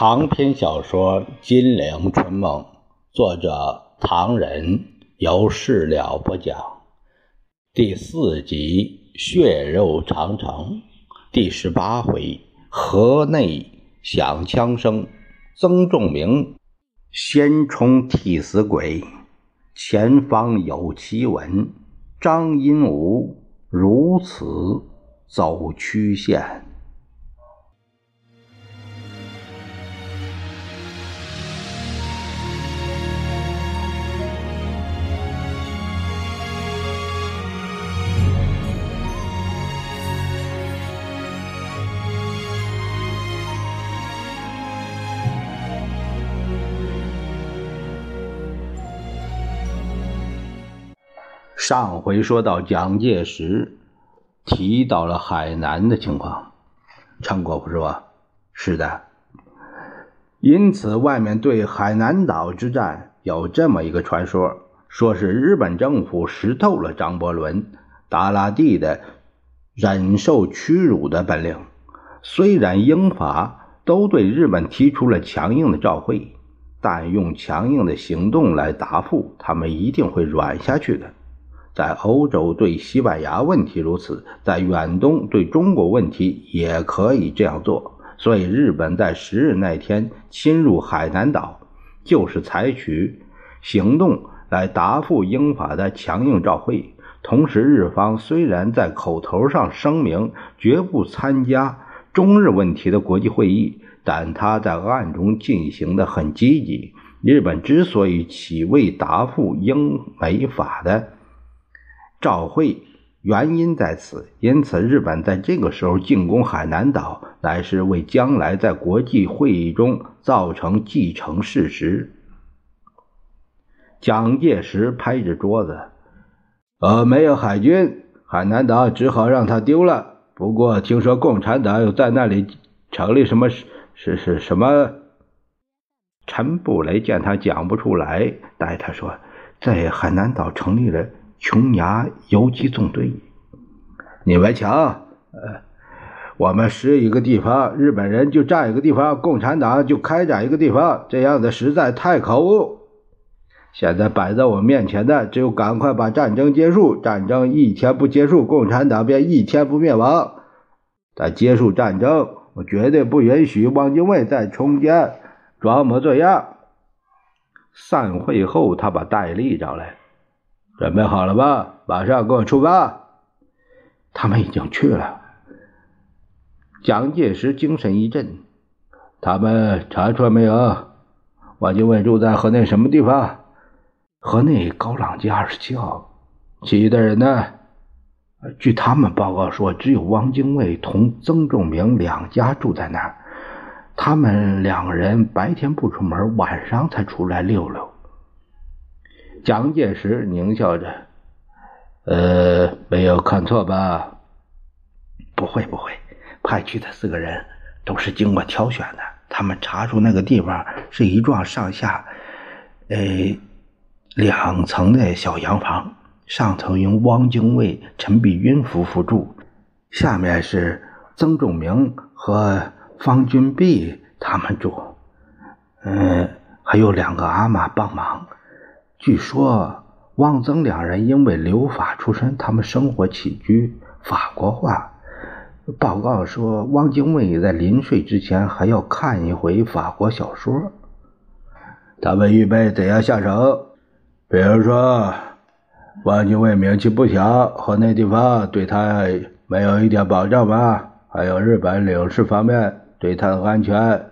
长篇小说《金陵春梦》，作者唐人，由事了播讲。第四集《血肉长城》第十八回：河内响枪声，曾仲明先冲替死鬼，前方有奇闻，张荫武如此走曲线。上回说到蒋介石提到了海南的情况，陈国富说：“是的。”因此，外面对海南岛之战有这么一个传说，说是日本政府识透了张伯伦、达拉蒂的忍受屈辱的本领。虽然英法都对日本提出了强硬的照会，但用强硬的行动来答复，他们一定会软下去的。在欧洲对西班牙问题如此，在远东对中国问题也可以这样做。所以，日本在十日那天侵入海南岛，就是采取行动来答复英法的强硬照会。同时，日方虽然在口头上声明绝不参加中日问题的国际会议，但他在暗中进行的很积极。日本之所以起未答复英美法的。召会原因在此，因此日本在这个时候进攻海南岛，乃是为将来在国际会议中造成既成事实。蒋介石拍着桌子：“呃，没有海军，海南岛只好让他丢了。不过听说共产党又在那里成立什么是是什么？”陈布雷见他讲不出来，带他说：“在海南岛成立了。”琼崖游击纵队，你们瞧，呃，我们十一个地方，日本人就占一个地方，共产党就开展一个地方，这样的实在太可恶。现在摆在我面前的，只有赶快把战争结束。战争一天不结束，共产党便一天不灭亡。但结束战争，我绝对不允许汪精卫在中间装模作样。散会后，他把戴笠找来。准备好了吧？马上跟我出发。他们已经去了。蒋介石精神一振。他们查出来没有？汪精卫住在河内什么地方？河内高朗街二十七号。其余的人呢？据他们报告说，只有汪精卫同曾仲明两家住在那儿。他们两个人白天不出门，晚上才出来溜溜。蒋介石狞笑着：“呃，没有看错吧？不会，不会，派去的四个人都是经过挑选的。他们查出那个地方是一幢上下，呃，两层的小洋房，上层由汪精卫、陈璧君夫妇住，下面是曾仲明和方君碧他们住。嗯，还有两个阿妈帮忙。”据说汪曾两人因为留法出身，他们生活起居法国化。报告说，汪精卫在临睡之前还要看一回法国小说。他们预备怎样下手？比如说，汪精卫名气不小，和那地方对他没有一点保障吗？还有日本领事方面对他的安全，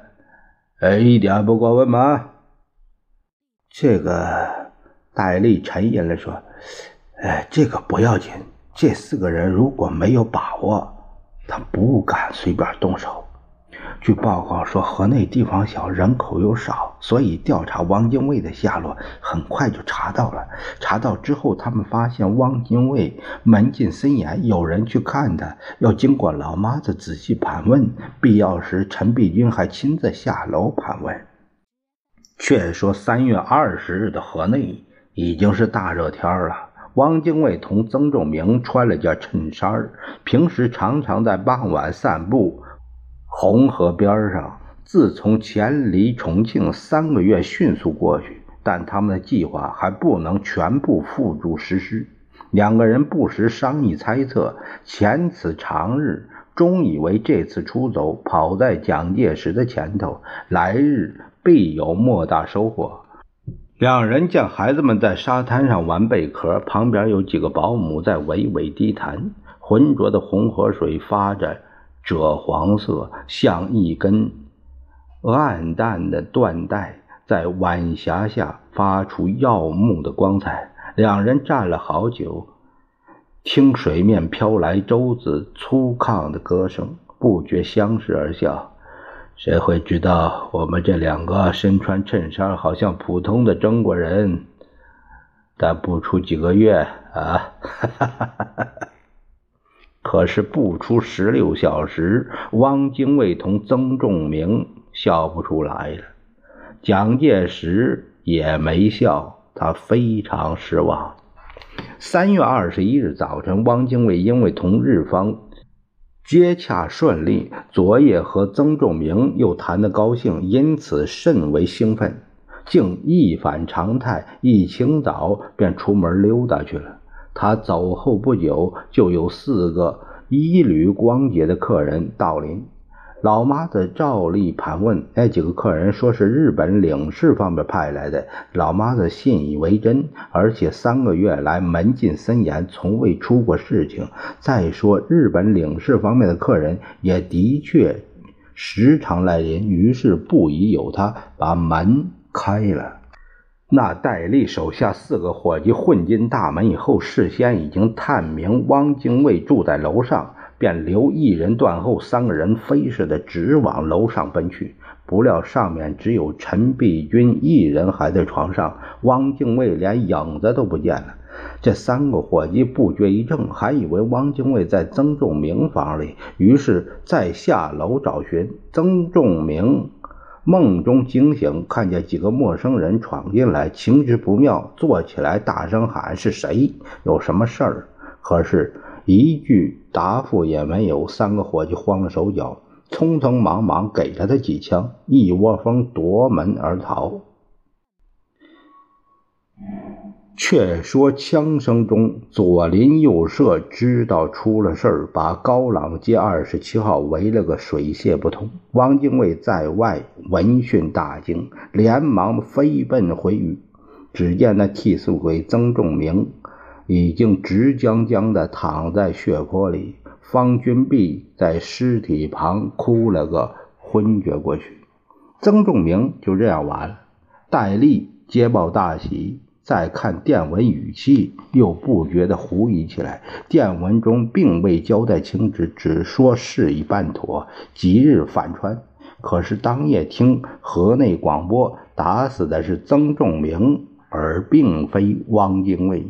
呃，一点不过问吗？这个。戴笠沉吟了说：“哎，这个不要紧。这四个人如果没有把握，他不敢随便动手。据报告说，河内地方小，人口又少，所以调查汪精卫的下落很快就查到了。查到之后，他们发现汪精卫门禁森严，有人去看他，要经过老妈子仔细盘问，必要时陈璧君还亲自下楼盘问。却说三月二十日的河内。”已经是大热天了。汪精卫同曾仲明穿了件衬衫，平时常常在傍晚散步。红河边上，自从前离重庆三个月迅速过去，但他们的计划还不能全部付诸实施。两个人不时商议猜测，前此长日，终以为这次出走跑在蒋介石的前头，来日必有莫大收获。两人见孩子们在沙滩上玩贝壳，旁边有几个保姆在娓娓低谈。浑浊的红河水发着赭黄色，像一根暗淡的缎带，在晚霞下发出耀目的光彩。两人站了好久，听水面飘来舟子粗犷的歌声，不觉相视而笑。谁会知道，我们这两个身穿衬衫，好像普通的中国人，但不出几个月啊，可是不出十六小时，汪精卫同曾仲明笑不出来了，蒋介石也没笑，他非常失望。三月二十一日早晨，汪精卫因为同日方。接洽顺利，昨夜和曾仲明又谈得高兴，因此甚为兴奋，竟一反常态，一清早便出门溜达去了。他走后不久，就有四个衣履光洁的客人到临。老妈子照例盘问那几个客人，说是日本领事方面派来的。老妈子信以为真，而且三个月来门禁森严，从未出过事情。再说日本领事方面的客人也的确时常来临，于是不疑有他，把门开了。那戴笠手下四个伙计混进大门以后，事先已经探明汪精卫住在楼上。便留一人断后，三个人飞似的直往楼上奔去。不料上面只有陈璧君一人还在床上，汪精卫连影子都不见了。这三个伙计不觉一怔，还以为汪精卫在曾仲明房里，于是再下楼找寻。曾仲明梦中惊醒，看见几个陌生人闯进来，情之不妙，坐起来大声喊：“是谁？有什么事儿？”可是。一句答复也没有，三个伙计慌了手脚，匆匆忙忙给了他几枪，一窝蜂夺门而逃。却说枪声中，左邻右舍知道出了事儿，把高朗街二十七号围了个水泄不通。汪精卫在外闻讯大惊，连忙飞奔回狱，只见那替死鬼曾仲明。已经直僵僵地躺在血泊里，方君碧在尸体旁哭了个昏厥过去。曾仲明就这样完了。戴笠接报大喜，再看电文语气，又不觉得狐疑起来。电文中并未交代清旨，只说事已办妥，即日返川。可是当夜听河内广播，打死的是曾仲明，而并非汪精卫。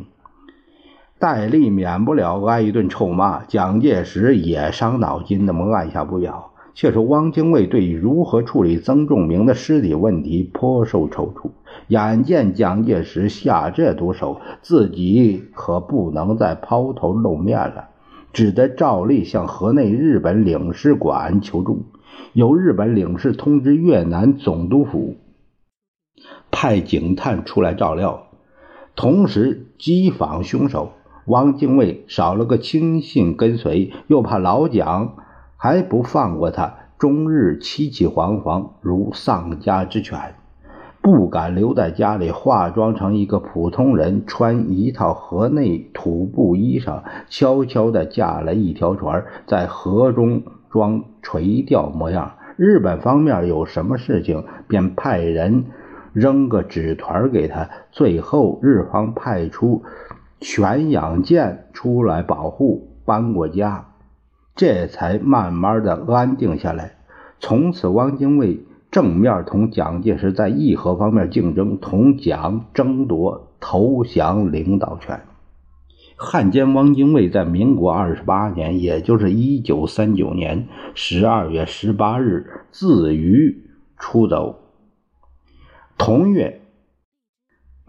戴笠免不了挨一顿臭骂，蒋介石也伤脑筋，那么按下不表。却说汪精卫对于如何处理曾仲明的尸体问题颇受踌躇。眼见蒋介石下这毒手，自己可不能再抛头露面了，只得照例向河内日本领事馆求助。由日本领事通知越南总督府，派警探出来照料，同时缉访凶手。汪精卫少了个亲信跟随，又怕老蒋还不放过他，终日凄凄惶惶，如丧家之犬，不敢留在家里，化妆成一个普通人，穿一套河内土布衣裳，悄悄地架了一条船，在河中装垂钓模样。日本方面有什么事情，便派人扔个纸团给他。最后，日方派出。全养舰出来保护，搬过家，这才慢慢的安定下来。从此，汪精卫正面同蒋介石在议和方面竞争，同蒋争夺投降领导权。汉奸汪精卫在民国二十八年，也就是一九三九年十二月十八日，自渝出走。同月。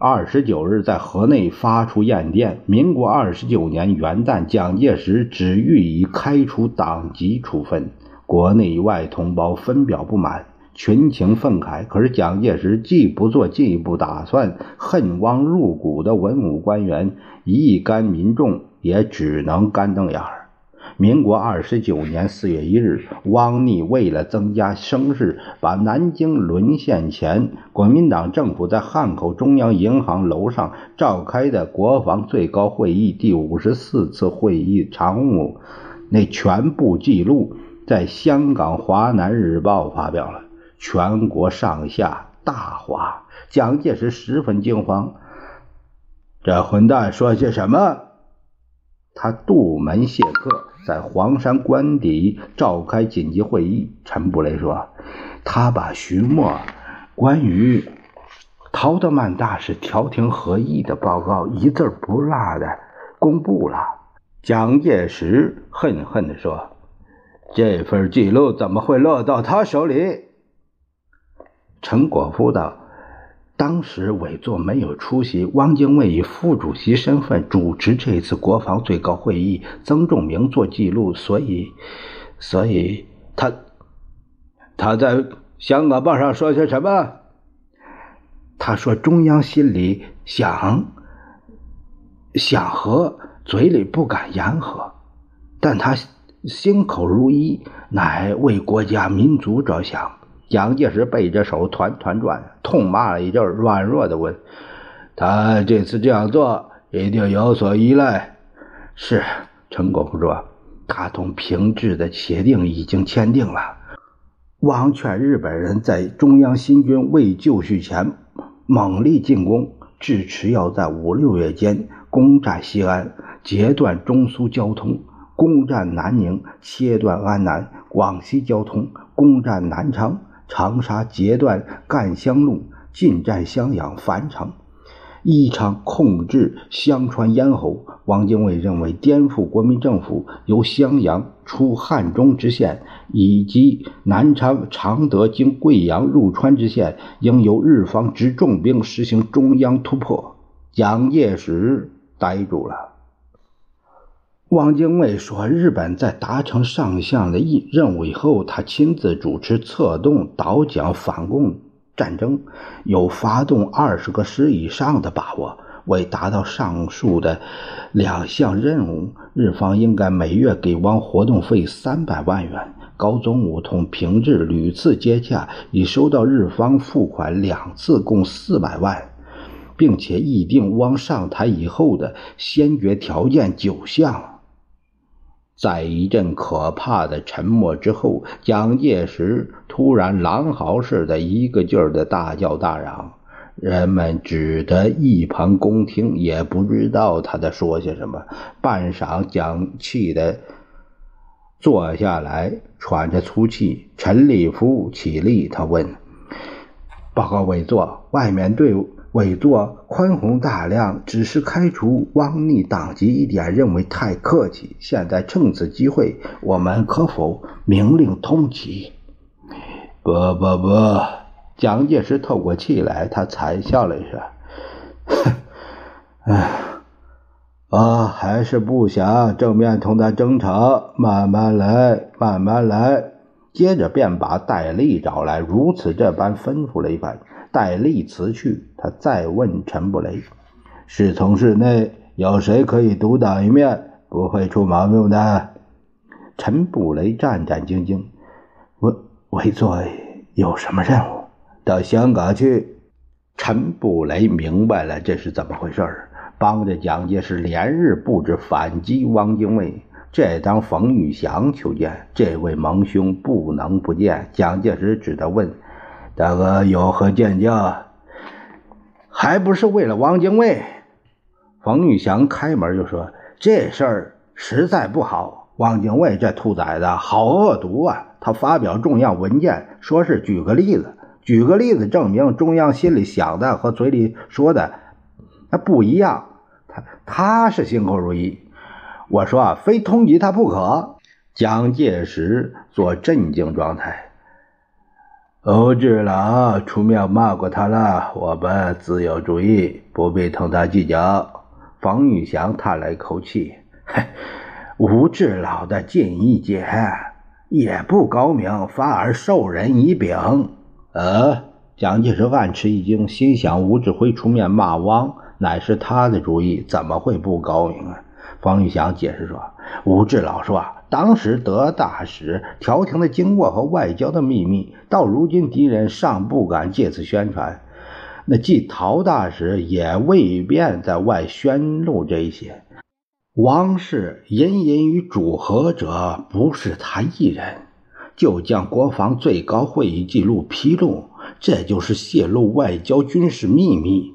二十九日，在河内发出唁电。民国二十九年元旦，蒋介石只予以开除党籍处分。国内外同胞分表不满。群情愤慨。可是蒋介石既不做进一步打算，恨汪入骨的文武官员、一干民众也只能干瞪眼儿。民国二十九年四月一日，汪逆为了增加声势，把南京沦陷前国民党政府在汉口中央银行楼上召开的国防最高会议第五十四次会议常务那全部记录，在香港《华南日报》发表了，全国上下大哗。蒋介石十分惊慌，这混蛋说些什么？他杜门谢客。在黄山官邸召开紧急会议，陈布雷说：“他把徐墨关于陶德曼大使调停合议的报告一字不落的公布了。”蒋介石恨恨地说：“这份记录怎么会落到他手里？”陈果夫道。当时委座没有出席，汪精卫以副主席身份主持这次国防最高会议，曾仲明做记录，所以，所以他他在香港报上说些什么？他说中央心里想想和，嘴里不敢言和，但他心口如一，乃为国家民族着想。蒋介石背着手团团转，痛骂了一阵，软弱的问：“他这次这样做，一定有所依赖？”是陈果夫说：“他同平治的协定已经签订了。汪劝日本人在中央新军未就绪前猛力进攻，至迟要在五六月间攻占西安，截断中苏交通；攻占南宁，切断安南、广西交通；攻占南昌。”长沙截断赣湘路，进占襄阳、樊城；宜昌控制湘川咽喉。汪精卫认为，颠覆国民政府由襄阳出汉中之线，以及南昌、常德经贵阳入川之线，应由日方执重兵实行中央突破。蒋介石呆住了。汪精卫说：“日本在达成上项的任务以后，他亲自主持策动导蒋反共战争，有发动二十个师以上的把握。为达到上述的两项任务，日方应该每月给汪活动费三百万元。高宗武同平治屡次接洽，已收到日方付款两次，共四百万，并且议定汪上台以后的先决条件九项。”在一阵可怕的沉默之后，蒋介石突然狼嚎似的，一个劲儿的大叫大嚷，人们只得一旁恭听，也不知道他在说些什么。半晌，蒋气的坐下来，喘着粗气。陈立夫起立，他问：“报告委座，外面队伍。”委座宽宏大量，只是开除汪逆党籍一点，认为太客气。现在趁此机会，我们可否明令通缉？不不不！蒋介石透过气来，他惨笑了一声：“ 唉，啊，还是不想正面同他争吵，慢慢来，慢慢来。”接着便把戴笠找来，如此这般吩咐了一番。戴笠辞去，他再问陈布雷：“侍从室内有谁可以独当一面，不会出毛病的？”陈布雷战战兢兢：“我委座有什么任务？到香港去。”陈布雷明白了这是怎么回事儿帮着蒋介石连日布置反击汪精卫。这当冯玉祥求见，这位盟兄不能不见。蒋介石只得问。大哥有何见教？还不是为了汪精卫？冯玉祥开门就说：“这事儿实在不好。汪精卫这兔崽子好恶毒啊！他发表重要文件，说是举个例子，举个例子证明中央心里想的和嘴里说的那不一样。他他是心口如一。我说啊，非通缉他不可。”蒋介石做镇静状态。欧志老出面骂过他了，我们自有主意，不必同他计较。方玉祥叹了一口气：“嘿吴志老的近义解也不高明，反而授人以柄。”呃，蒋介石暗吃一惊，心想吴志辉出面骂汪，乃是他的主意，怎么会不高明啊？方玉祥解释说：“吴志老说，当时德大使调停的经过和外交的秘密，到如今敌人尚不敢借此宣传。那即陶大使也未便在外宣露这一些。王氏隐隐与主和者，不是他一人。”就将国防最高会议记录披露，这就是泄露外交军事秘密，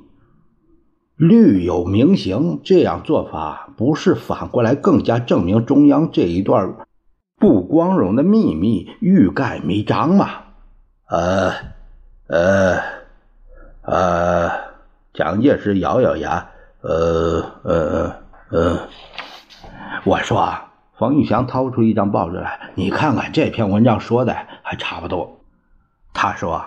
律有明刑。这样做法不是反过来更加证明中央这一段不光荣的秘密欲盖弥彰吗？呃，呃，呃，蒋介石咬咬牙，呃，呃，呃，我说。冯玉祥掏出一张报纸来，你看看这篇文章说的还差不多。他说：“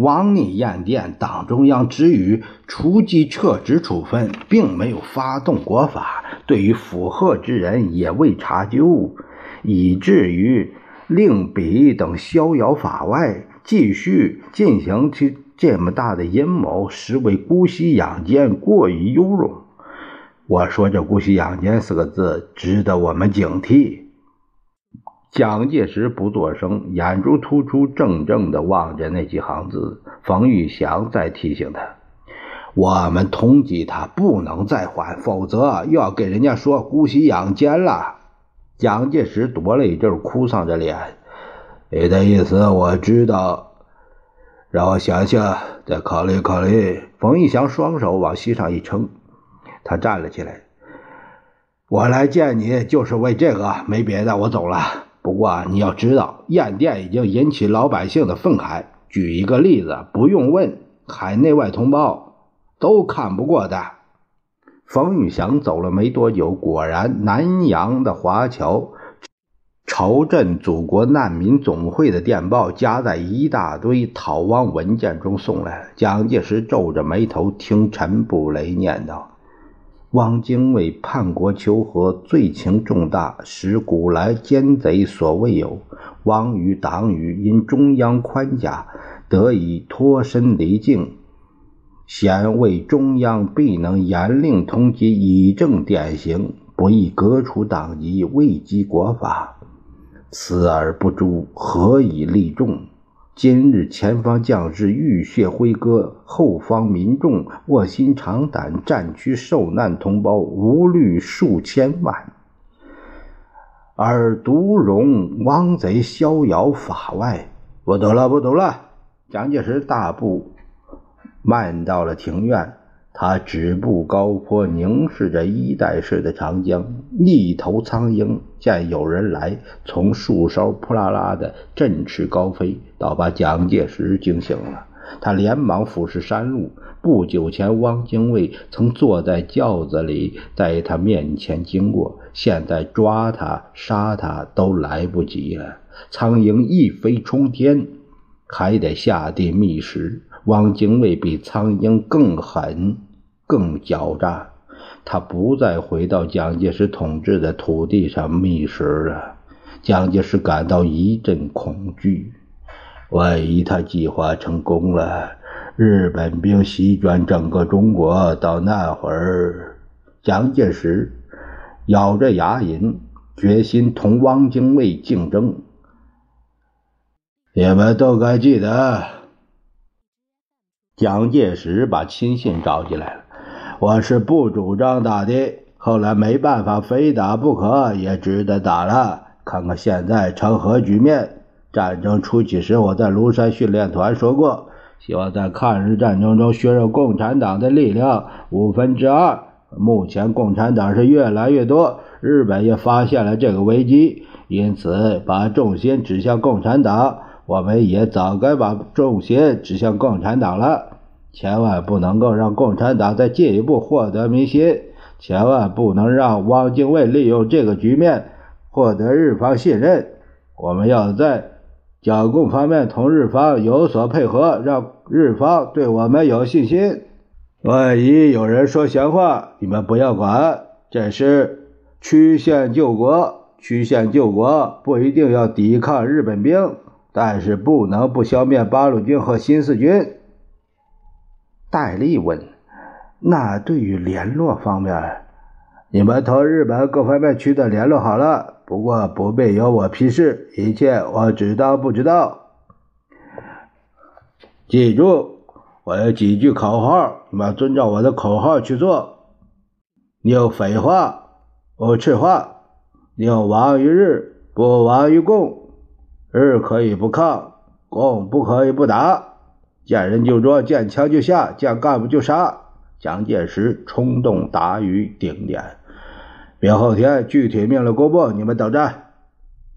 王逆燕电，党中央只予除籍撤职处分，并没有发动国法，对于附和之人也未查究，以至于令彼等逍遥法外，继续进行其这么大的阴谋，实为姑息养奸，过于优容。”我说这“姑息养奸”四个字值得我们警惕。蒋介石不作声，眼珠突出，怔怔地望着那几行字。冯玉祥在提醒他：“我们通缉他不能再缓，否则又要给人家说‘姑息养奸’了。”蒋介石夺了一阵，哭丧着脸：“你的意思我知道，让我想想，再考虑考虑。”冯玉祥双手往膝上一撑。他站了起来，我来见你就是为这个，没别的，我走了。不过你要知道，燕电已经引起老百姓的愤慨。举一个例子，不用问，海内外同胞都看不过的。冯玉祥走了没多久，果然南阳的华侨朝镇祖国难民总会的电报夹在一大堆逃亡文件中送来了。蒋介石皱着眉头听陈布雷念叨。汪精卫叛国求和，罪情重大，使古来奸贼所未有。汪与党羽因中央宽假，得以脱身离境，显为中央必能严令通缉，以正典刑，不宜革除党籍，未及国法。此而不诛，何以立众？今日前方将士浴血挥戈，后方民众卧薪尝胆，战区受难同胞无虑数千万，而独容汪贼逍遥法外。不读了，不读了。蒋介石大步迈到了庭院。他止步高坡，凝视着衣带似的长江。一头苍鹰见有人来，从树梢扑啦啦的振翅高飞，倒把蒋介石惊醒了。他连忙俯视山路。不久前，汪精卫曾坐在轿子里，在他面前经过。现在抓他、杀他都来不及了。苍鹰一飞冲天，还得下地觅食。汪精卫比苍鹰更狠、更狡诈，他不再回到蒋介石统治的土地上觅食了。蒋介石感到一阵恐惧，万一他计划成功了，日本兵席卷整个中国，到那会儿，蒋介石咬着牙龈，决心同汪精卫竞争。你们都该记得。蒋介石把亲信召进来了。我是不主张打的，后来没办法，非打不可，也只得打了。看看现在成何局面？战争初期时，我在庐山训练团说过，希望在抗日战争中削弱共产党的力量五分之二。目前共产党是越来越多，日本也发现了这个危机，因此把重心指向共产党。我们也早该把重心指向共产党了，千万不能够让共产党再进一步获得民心，千万不能让汪精卫利用这个局面获得日方信任。我们要在剿共方面同日方有所配合，让日方对我们有信心。万一有人说闲话，你们不要管，这是曲线救国，曲线救国不一定要抵抗日本兵。但是不能不消灭八路军和新四军。戴笠问：“那对于联络方面，你们同日本各方面取得联络好了，不过不必由我批示，一切我知道不知道。记住，我有几句口号，你们遵照我的口号去做。你有废话，不吃话。”你有亡于日，不亡于共。日可以不抗，共不可以不打。见人就捉，见枪就下，见干部就杀。蒋介石冲动达于顶点，明后天具体命令公布，你们等着。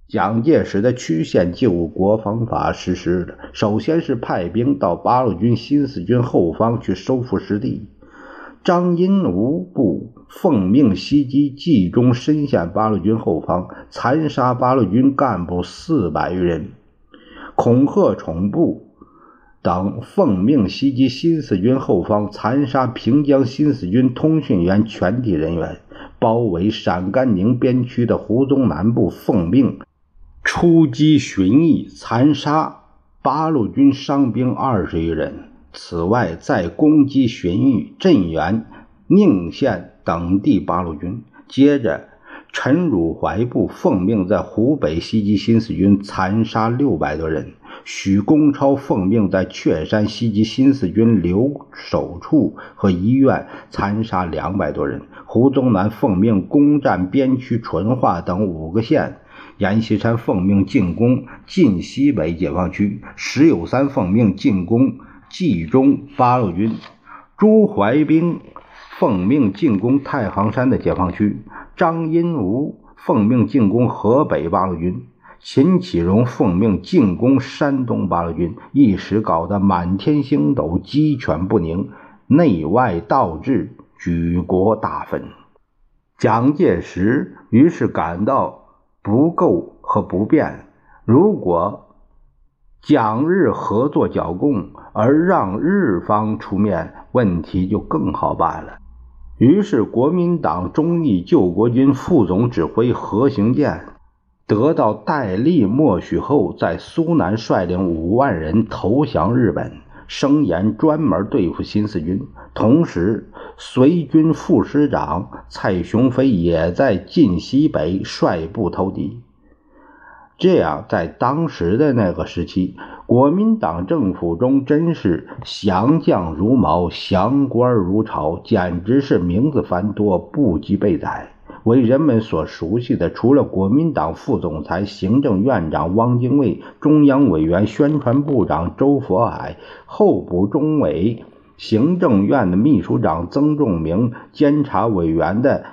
蒋介石的曲线救国方法实施了，首先是派兵到八路军新四军后方去收复失地。张荫吴部奉命袭击冀中深陷八路军后方，残杀八路军干部四百余人。孔贺宠部等奉命袭击新四军后方，残杀平江新四军通讯员全体人员。包围陕甘宁边区的胡宗南部奉命出击巡弋，残杀八路军伤兵二十余人。此外，再攻击荀彧、镇原、宁县等地八路军。接着，陈汝怀部奉命在湖北袭击新四军，残杀六百多人；许公超奉命在雀山袭击新四军留守处和医院，残杀两百多人；胡宗南奉命攻占边区淳化等五个县；阎锡山奉命进攻晋西北解放区；石友三奉命进攻。冀中八路军朱怀冰奉命进攻太行山的解放区，张荫吴奉命进攻河北八路军，秦启荣奉命进攻山东八路军，一时搞得满天星斗，鸡犬不宁，内外倒置，举国大愤。蒋介石于是感到不够和不便，如果。蒋日合作剿共，而让日方出面，问题就更好办了。于是，国民党忠义救国军副总指挥何行健得到戴笠默许后，在苏南率领五万人投降日本，声言专门对付新四军。同时，随军副师长蔡雄飞也在晋西北率部投敌。这样，在当时的那个时期，国民党政府中真是降将如毛，降官如潮，简直是名字繁多，不及备载。为人们所熟悉的，除了国民党副总裁、行政院长汪精卫、中央委员、宣传部长周佛海、候补中委、行政院的秘书长曾仲明、监察委员的。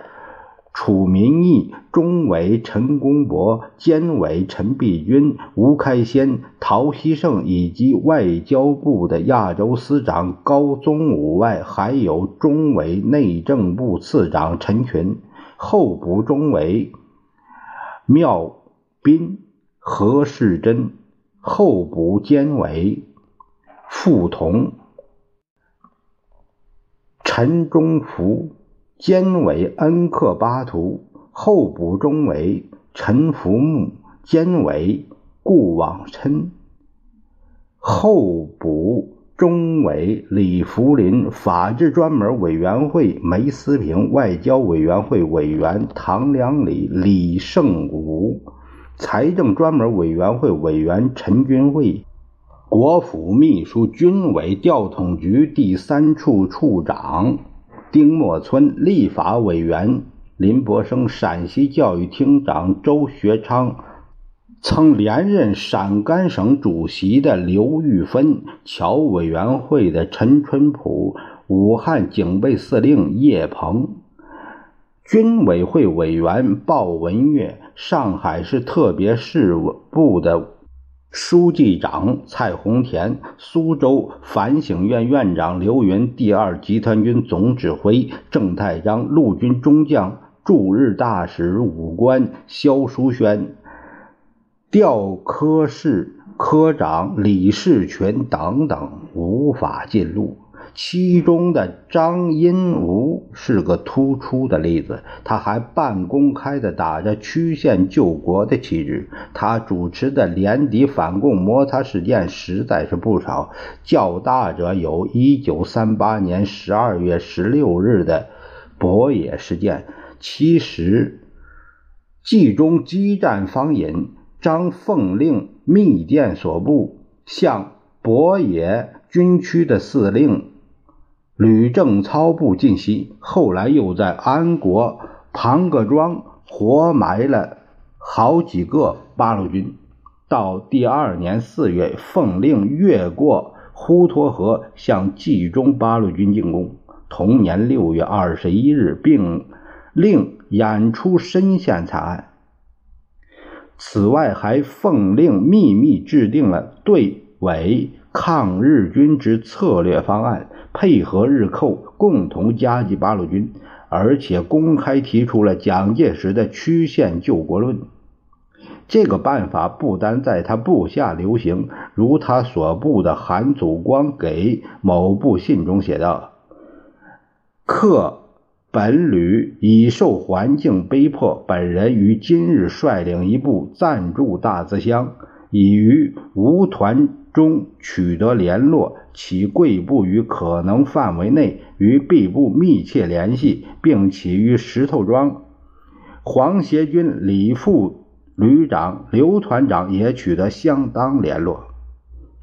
楚民义、中委陈公博、监委陈璧君、吴开先、陶希圣以及外交部的亚洲司长高宗武外，还有中委内政部次长陈群、候补中委缪斌、何世珍、候补监委傅同、陈忠福。监委恩克巴图，候补中委陈福木，监委顾往琛，候补中委李福林，法制专门委员会梅思平，外交委员会委员唐良礼、李胜武，财政专门委员会委员陈军会，国府秘书军委调统局第三处处长。丁默村立法委员林伯生，陕西教育厅长周学昌，曾连任陕甘省主席的刘玉芬，侨委员会的陈春普，武汉警备司令叶鹏，军委会委员鲍文岳，上海市特别事务部的。书记长蔡洪田，苏州反省院院长刘云，第二集团军总指挥郑太章，陆军中将驻日大使武官萧书轩，调科室科长李世群等等无法进入。其中的张荫吾是个突出的例子，他还半公开的打着曲线救国的旗帜。他主持的连敌反共摩擦事件实在是不少，较大者有1938年12月16日的博野事件。其实，冀中激战方引，张奉令密电所部，向博野军区的司令。吕正操部进袭，后来又在安国庞各庄活埋了好几个八路军。到第二年四月，奉令越过滹沱河向冀中八路军进攻。同年六月二十一日，并令演出深县惨案。此外，还奉令秘密制定了对伪抗日军之策略方案。配合日寇，共同夹击八路军，而且公开提出了蒋介石的曲线救国论。这个办法不单在他部下流行，如他所部的韩祖光给某部信中写道：“克本旅已受环境逼迫，本人于今日率领一部暂驻大资乡，已于吴团中取得联络。”其贵部于可能范围内与 B 部密切联系，并起于石头庄。黄协军李副旅长、刘团长也取得相当联络。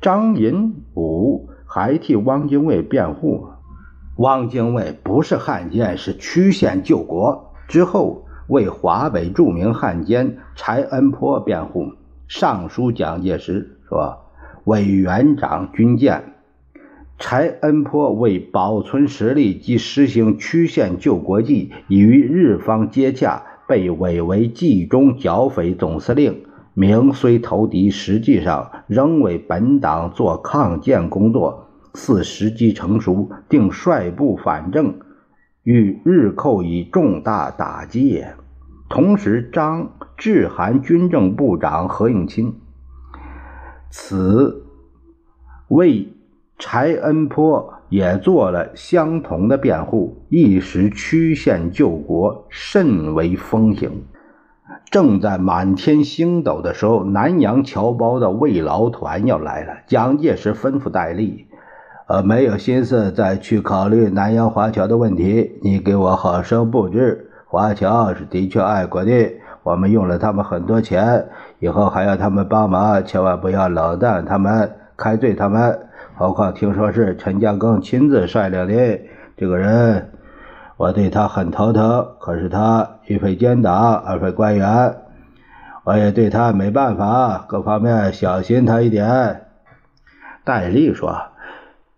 张银武还替汪精卫辩护。汪精卫不是汉奸，是曲线救国。之后为华北著名汉奸柴恩坡辩护，上书蒋介石说：“委员长军舰。”柴恩坡为保存实力及实行曲线救国计，已与日方接洽，被委为冀中剿匪总司令，名虽投敌，实际上仍为本党做抗建工作。似时机成熟，定率部反正，与日寇以重大打击也。同时，张致函军政部长何应钦，此为。柴恩坡也做了相同的辩护，一时曲线救国甚为风行。正在满天星斗的时候，南洋侨胞的慰劳团要来了。蒋介石吩咐戴笠：“呃，没有心思再去考虑南洋华侨的问题，你给我好生布置。华侨是的确爱国的，我们用了他们很多钱，以后还要他们帮忙，千万不要冷淡他们，开罪他们。”何况听说是陈嘉庚亲自率领的这个人，我对他很头疼。可是他一非奸党，二非官员，我也对他没办法，各方面小心他一点。戴笠说：“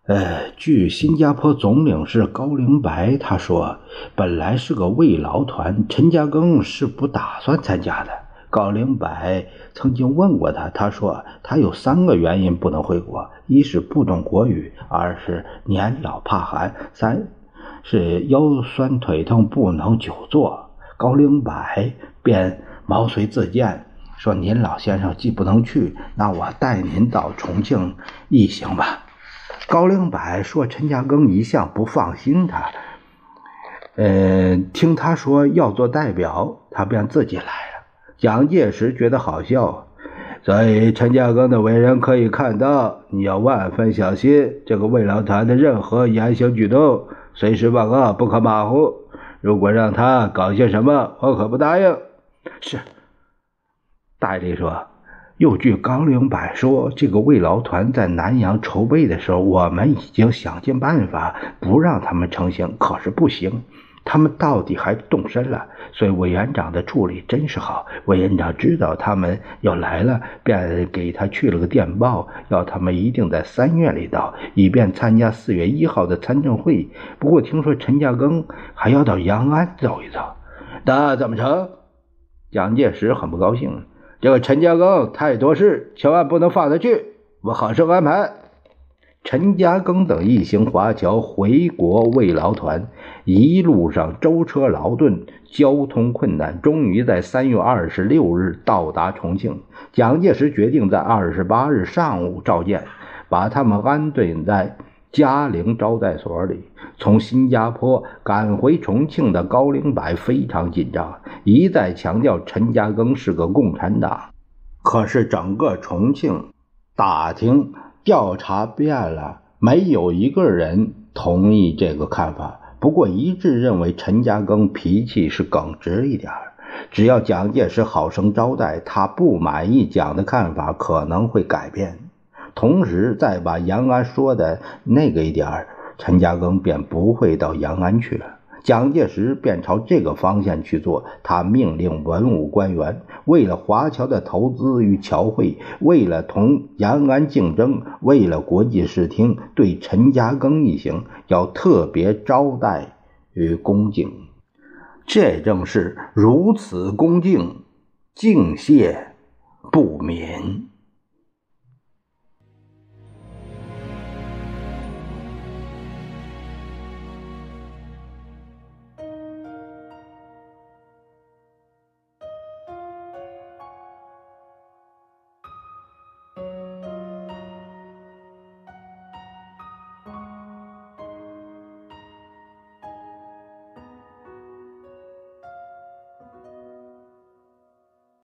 呃，据新加坡总领事高凌白他说，本来是个慰劳团，陈嘉庚是不打算参加的。”高凌白曾经问过他，他说他有三个原因不能回国：一是不懂国语，二是年老怕寒，三是腰酸腿痛不能久坐。高凌白便毛遂自荐，说：“您老先生既不能去，那我带您到重庆一行吧。”高凌柏说：“陈嘉庚一向不放心他，呃，听他说要做代表，他便自己来了。”蒋介石觉得好笑，所以陈嘉庚的为人可以看到，你要万分小心这个慰劳团的任何言行举动，随时报告，不可马虎。如果让他搞些什么，我可不答应。是，戴笠说。又据高凌柏说，这个慰劳团在南阳筹备的时候，我们已经想尽办法不让他们成行，可是不行。他们到底还动身了，所以委员长的处理真是好。委员长知道他们要来了，便给他去了个电报，要他们一定在三月里到，以便参加四月一号的参政会。不过听说陈嘉庚还要到延安走一走，那怎么成？蒋介石很不高兴，这个陈嘉庚太多事，千万不能放他去，我好生安排。陈嘉庚等一行华侨回国慰劳团，一路上舟车劳顿，交通困难，终于在三月二十六日到达重庆。蒋介石决定在二十八日上午召见，把他们安顿在嘉陵招待所里，从新加坡赶回重庆的高凌柏非常紧张，一再强调陈嘉庚是个共产党。可是整个重庆打听调查遍了，没有一个人同意这个看法。不过一致认为陈嘉庚脾气是耿直一点只要蒋介石好生招待，他不满意蒋的看法可能会改变。同时，再把延安说的那个一点陈嘉庚便不会到延安去了。蒋介石便朝这个方向去做。他命令文武官员，为了华侨的投资与侨汇，为了同延安竞争，为了国际视听，对陈嘉庚一行要特别招待与恭敬。这正是如此恭敬，敬谢不敏。